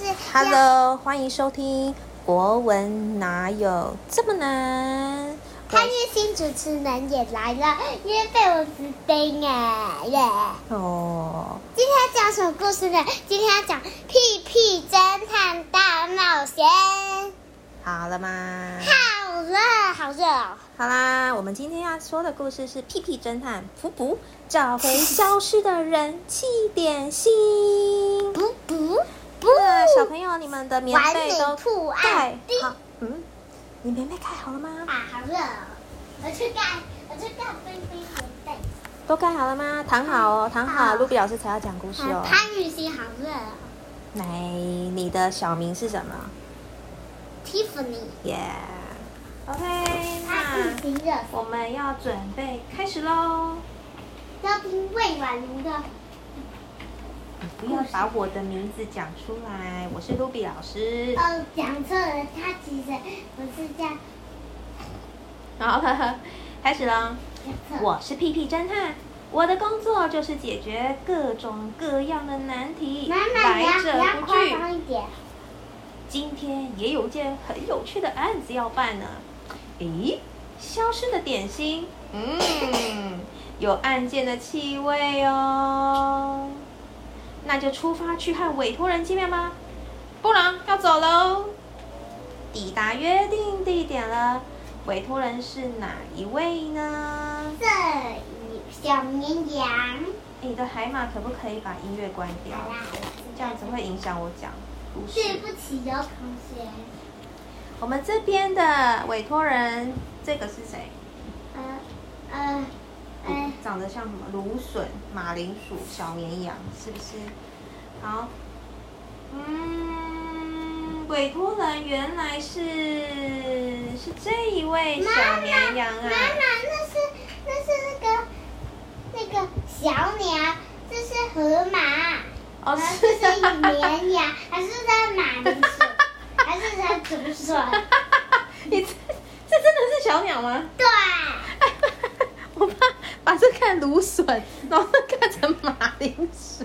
是 Hello，欢迎收听国文哪有这么难？潘月新主持人也来了，因为被蚊子叮哎耶！哦，今天要讲什么故事呢？今天要讲《屁屁侦探大冒险》。好了吗？好热，好热哦！好啦，我们今天要说的故事是屁屁侦探噗噗找回消失的人气点心。不不不！那小朋友，你们的棉被都铺盖好？嗯，你棉被盖好了吗？啊，好热哦！我去盖，我去盖冰冰棉被。都盖好了吗？躺好哦，躺好。好露比老师才要讲故事哦。潘雨欣好热哦来，你的小名是什么，Tiffany，耶、OK，那，我们要准备开始喽。要听魏婉如的。你不要把我的名字讲出来，我是露比老师。哦，讲错了，他其实不是这样好了，开始喽。我是屁屁侦探，我的工作就是解决各种各样的难题，来者不拒。今天也有件很有趣的案子要办呢。咦，消失的点心，嗯，有案件的气味哦。那就出发去和委托人见面吧，不能要走喽。抵达约定地点了，委托人是哪一位呢？这小绵羊。你的海马可不可以把音乐关掉？这样子会影响我讲故事。对不起姚，同学。我们这边的委托人，这个是谁？呃呃呃，长得像什么？芦笋、马铃薯、小绵羊，是不是？好，嗯，委托人原来是是这一位小，绵羊啊妈妈，啊。那是那是那个那个小鸟，这是河马。哦，这是是绵羊，还是在马铃薯，还是它竹笋？你这这真的是小鸟吗？对，看芦笋，然后看成马铃薯。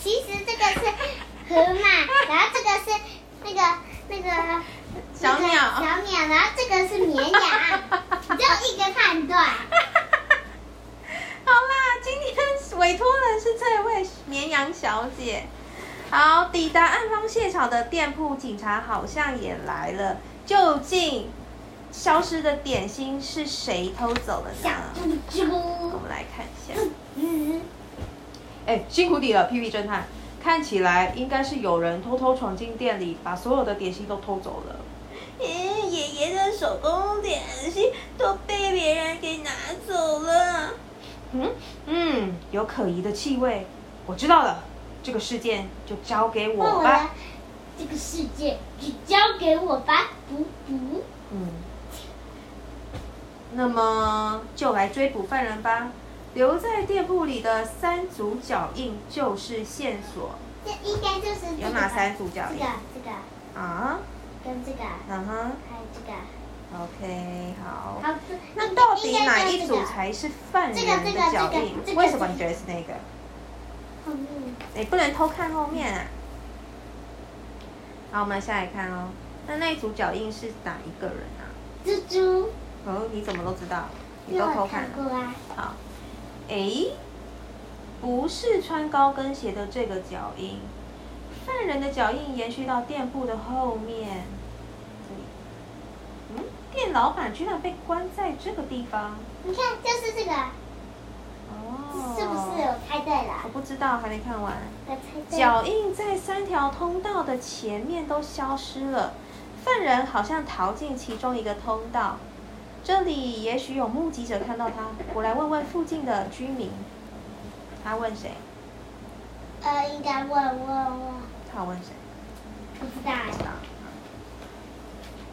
其实这个是河马，然后这个是那个那个小鸟小鸟，然后这个是绵羊，只有一个判断。好啦，今天委托人是这位绵羊小姐。好，抵达案方现场的店铺警察好像也来了。究竟消失的点心是谁偷走了小呢？猪猪我，们来看一下。嗯，哎，辛苦你了，屁屁侦探。看起来应该是有人偷偷闯进店里，把所有的点心都偷走了。嗯，爷爷的手工点心都被别人给拿走了。嗯嗯，有可疑的气味。我知道了，这个事件就交给我吧。这个世界就交给我吧，补补。嗯，那么就来追捕犯人吧。留在店铺里的三组脚印就是线索。这应该就是这个有哪三组脚印这个这个啊，跟这个，嗯哼还有这个。，OK，好。好，这那到底哪一组才是犯人的脚印这个这？个为什么你觉得是那个？后面你不能偷看后面啊。好，我们下来看哦。那那一组脚印是哪一个人啊？蜘蛛，哦，你怎么都知道？你都偷看过啊。好，诶，不是穿高跟鞋的这个脚印，犯人的脚印延续到店铺的后面。嗯，店老板居然被关在这个地方。你看，就是这个，哦，是不是我猜对了我？不知道，还没看完。我猜。脚印在三条通道的前面都消失了，犯人好像逃进其中一个通道。这里也许有目击者看到他，我来问问附近的居民。他问谁？呃，应该问问问，他问谁？不知道不知道。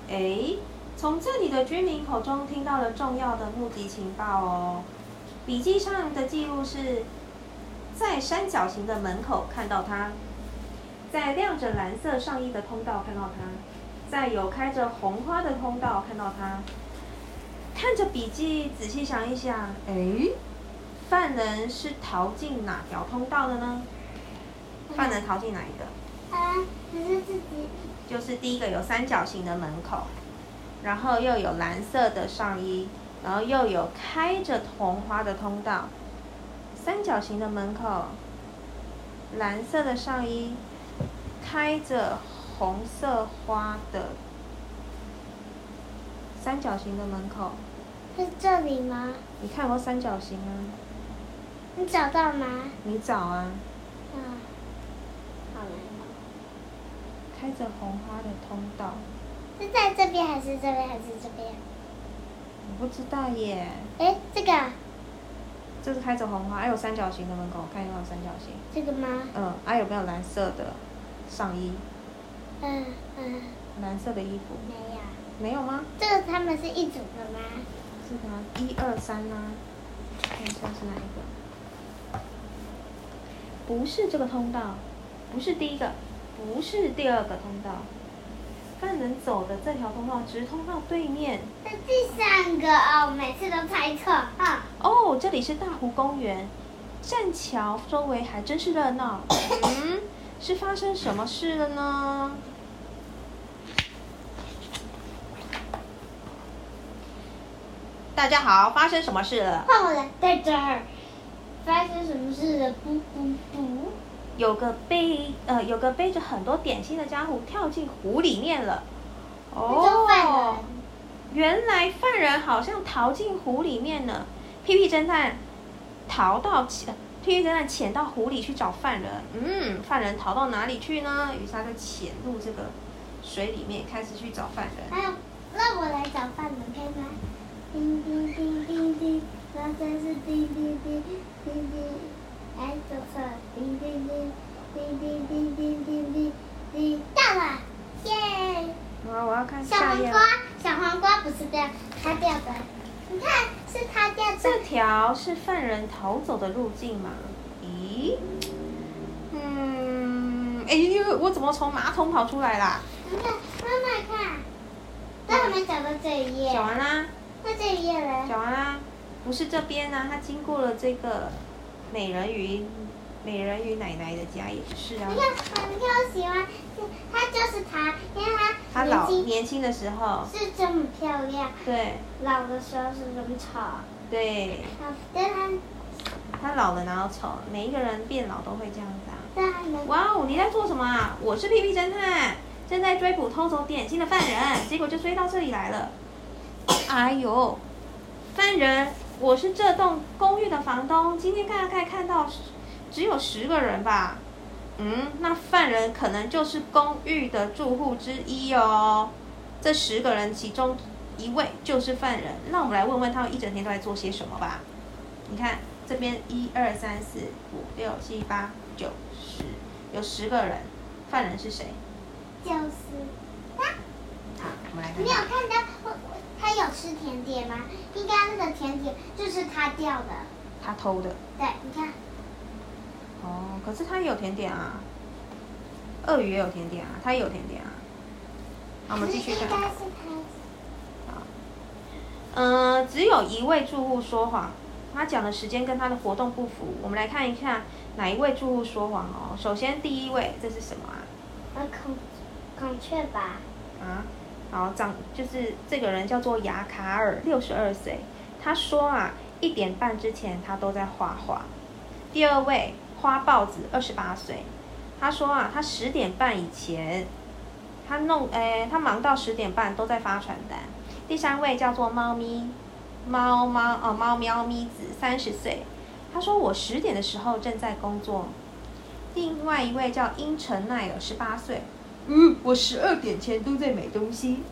哎，从这里的居民口中听到了重要的目击情报哦。笔记上的记录是，在三角形的门口看到他，在亮着蓝色上衣的通道看到他，在有开着红花的通道看到他。看着笔记，仔细想一想，哎，犯人是逃进哪条通道的呢？犯人逃进哪一个？啊，可是自己就是第一个有三角形的门口，然后又有蓝色的上衣，然后又有开着红花的通道。三角形的门口，蓝色的上衣，开着红色花的三角形的门口。是这里吗？你看过三角形啊？你找到吗？你找啊。嗯，好难开着红花的通道，是在这边还是这边还是这边？我不知道耶。哎，这个啊这是开着红花，还有三角形的门口，看有没有三角形？这个吗？嗯，还有没有蓝色的上衣？嗯嗯，蓝色的衣服没有。没有吗？这个他们是一组的吗？是吗？一二三呢？看一下是哪一个？不是这个通道，不是第一个，不是第二个通道。犯人走的这条通道直通到对面。是第三个哦，每次都猜错啊。哦，这里是大湖公园，栈桥周围还真是热闹。嗯，是发生什么事了呢？大家好，发生什么事了？换我来，在这儿发生什么事了？不不不！有个背呃，有个背着很多点心的家伙跳进湖里面了。那就犯人。原来犯人好像逃进湖里面了。屁屁侦探逃到潜，屁屁侦探潜到湖里去找犯人。嗯，犯人逃到哪里去呢？于是他就潜入这个水里面，开始去找犯人。还有，让我来找犯人，可以吗？叮叮叮叮叮，那真是叮叮叮叮叮，哎，走错了，叮叮叮叮叮叮叮叮叮叮，到了，耶！好，我要看小。黄瓜，小黄瓜不是掉，它掉的，你看是它掉的。这条是犯人逃走的路径吗？咦，嗯，哎呦，我怎么从马桶跑出来啦？你看，妈妈看，都还没讲到这一页讲，完啦，那这一页嘞？讲完啦，不是这边呢、他经过了这个美人鱼，美人鱼奶奶的家也是啊你。看，你看我喜欢，他就是他，因为它他老年轻年轻的时候，是这么漂亮，对老的时候是这么丑。对，好，但它他老了哪有丑？每一个人变老都会这样子啊。哇哦，你在做什么啊？我是屁屁侦探，正在追捕偷走点心的犯人，结果就追到这里来了。哎呦，犯人，我是这栋公寓的房东，今天大概看到只有十个人吧。嗯，那犯人可能就是公寓的住户之一哦。这十个人其中一位就是犯人，让我们来问问他们一整天都在做些什么吧。你看这边一二三四五六七八九十，有十个人，犯人是谁？就是你有看。看到我我它有吃甜点吗？应该那个甜点就是他掉的。他偷的。对，你看，哦，可是他也有甜点啊。鳄鱼也有甜点啊，他也有甜点啊。好，我们继续看。嗯、只有一位住户说谎，他讲的时间跟他的活动不符。我们来看一下哪一位住户说谎哦。首先第一位，这是什么啊？呃，孔孔雀吧。啊，好，长就是这个人叫做雅卡尔，六十二岁。他说啊，一点半之前他都在画画。第二位花豹子，二十八岁。他说啊，他十点半以前，他弄，诶，他忙到十点半都在发传单。第三位叫做猫咪，猫猫哦，猫喵咪子，三十岁。他说我十点的时候正在工作。另外一位叫英城奈尔，十八岁。嗯，我十二点前都在买东西。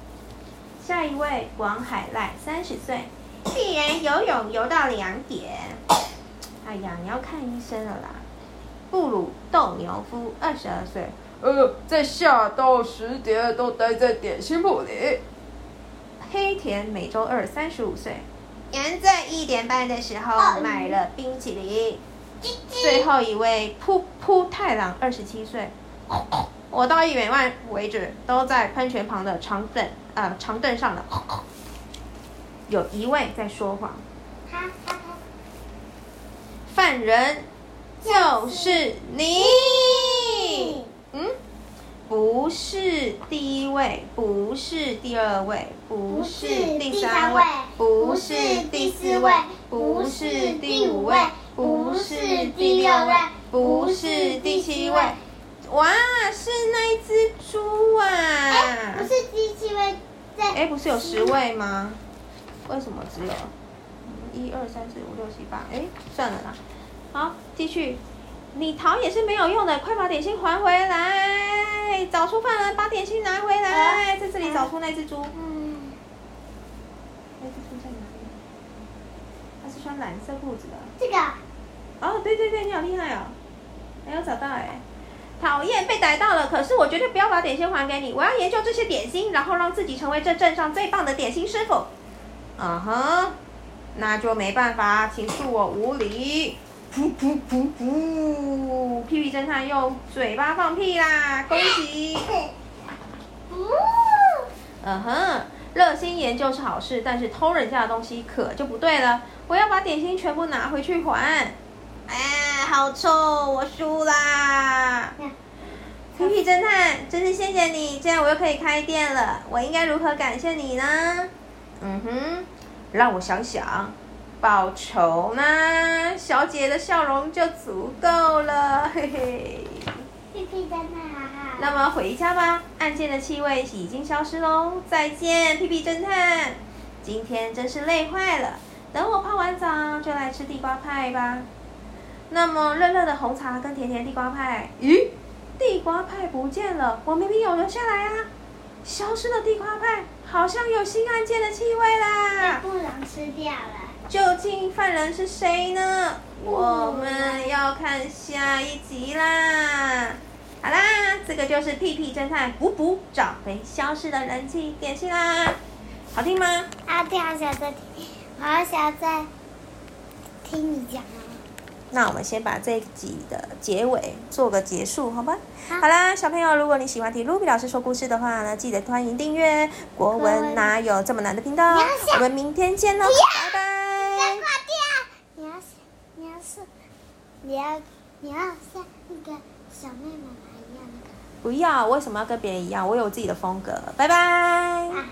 下一位王海赖，三十岁，必然游泳游到两点。哎呀，你要看医生了啦。布鲁斗牛夫，二十二岁，呃，在下到十点都待在点心铺里。黑田每周二，三十五岁，人在一点半的时候买了冰淇淋。最后一位噗噗太郎，二十七岁，我到一点半为止都在喷泉旁的长凳呃长凳上了。有一位在说谎，犯人就是你。嗯，不是第一位，不是第二位，不是第三位，不是第四位，不是第五位，不是第六位，不是第七位。哇，是那一只猪啊！哎，不是第七位在。哎，不是有十位吗？为什么只有一二三四五六七八？哎，算了啦。好，继续。你逃也是没有用的，快把点心还回来！找出犯人，把点心拿回来，在这里找出那只猪。嗯，那只猪在哪里？它是穿蓝色裤子的。这个哦，对对对，你好厉害哦！没有找到哎。讨厌，被逮到了！可是我绝对不要把点心还给你，我要研究这些点心，然后让自己成为这镇上最棒的点心师傅。嗯哼，那就没办法，请恕我无礼。噗噗噗噗！屁屁侦探用嘴巴放屁啦！恭喜！哦，嗯哼，热心研究是好事，但是偷人家的东西可就不对了。我要把点心全部拿回去还。哎，好臭！我输啦！皮皮侦探，真是谢谢你，这样我又可以开店了。我应该如何感谢你呢？嗯哼，让我想想，报酬呢？小姐的笑容就足够了，嘿嘿。屁屁在那哈。那么回家吧，案件的气味已经消失喽。再见，屁屁侦探。今天真是累坏了，等我泡完澡就来吃地瓜派吧。那么热热的红茶跟甜甜地瓜派，咦，地瓜派不见了，我明明有留下来啊！消失的地瓜派好像有新案件的气味被啦。布朗吃掉了。究竟犯人是谁呢？我们要看下一集啦！好啦，这个就是屁屁侦探补补找回消失的人气点心啦，好听吗？啊，对，好想再听，我好想再听你讲啊。那我们先把这一集的结尾做个结束，好吗？好好啦，小朋友，如果你喜欢听 Ruby 老师说故事的话呢，记得欢迎订阅国文哪有这么难的频道。我们明天见喽，拜拜。再挂掉！你要是，你要是，你要，你要像那个小妹妹一样的。不要，为什么要跟别人一样？我有自己的风格，拜拜。啊。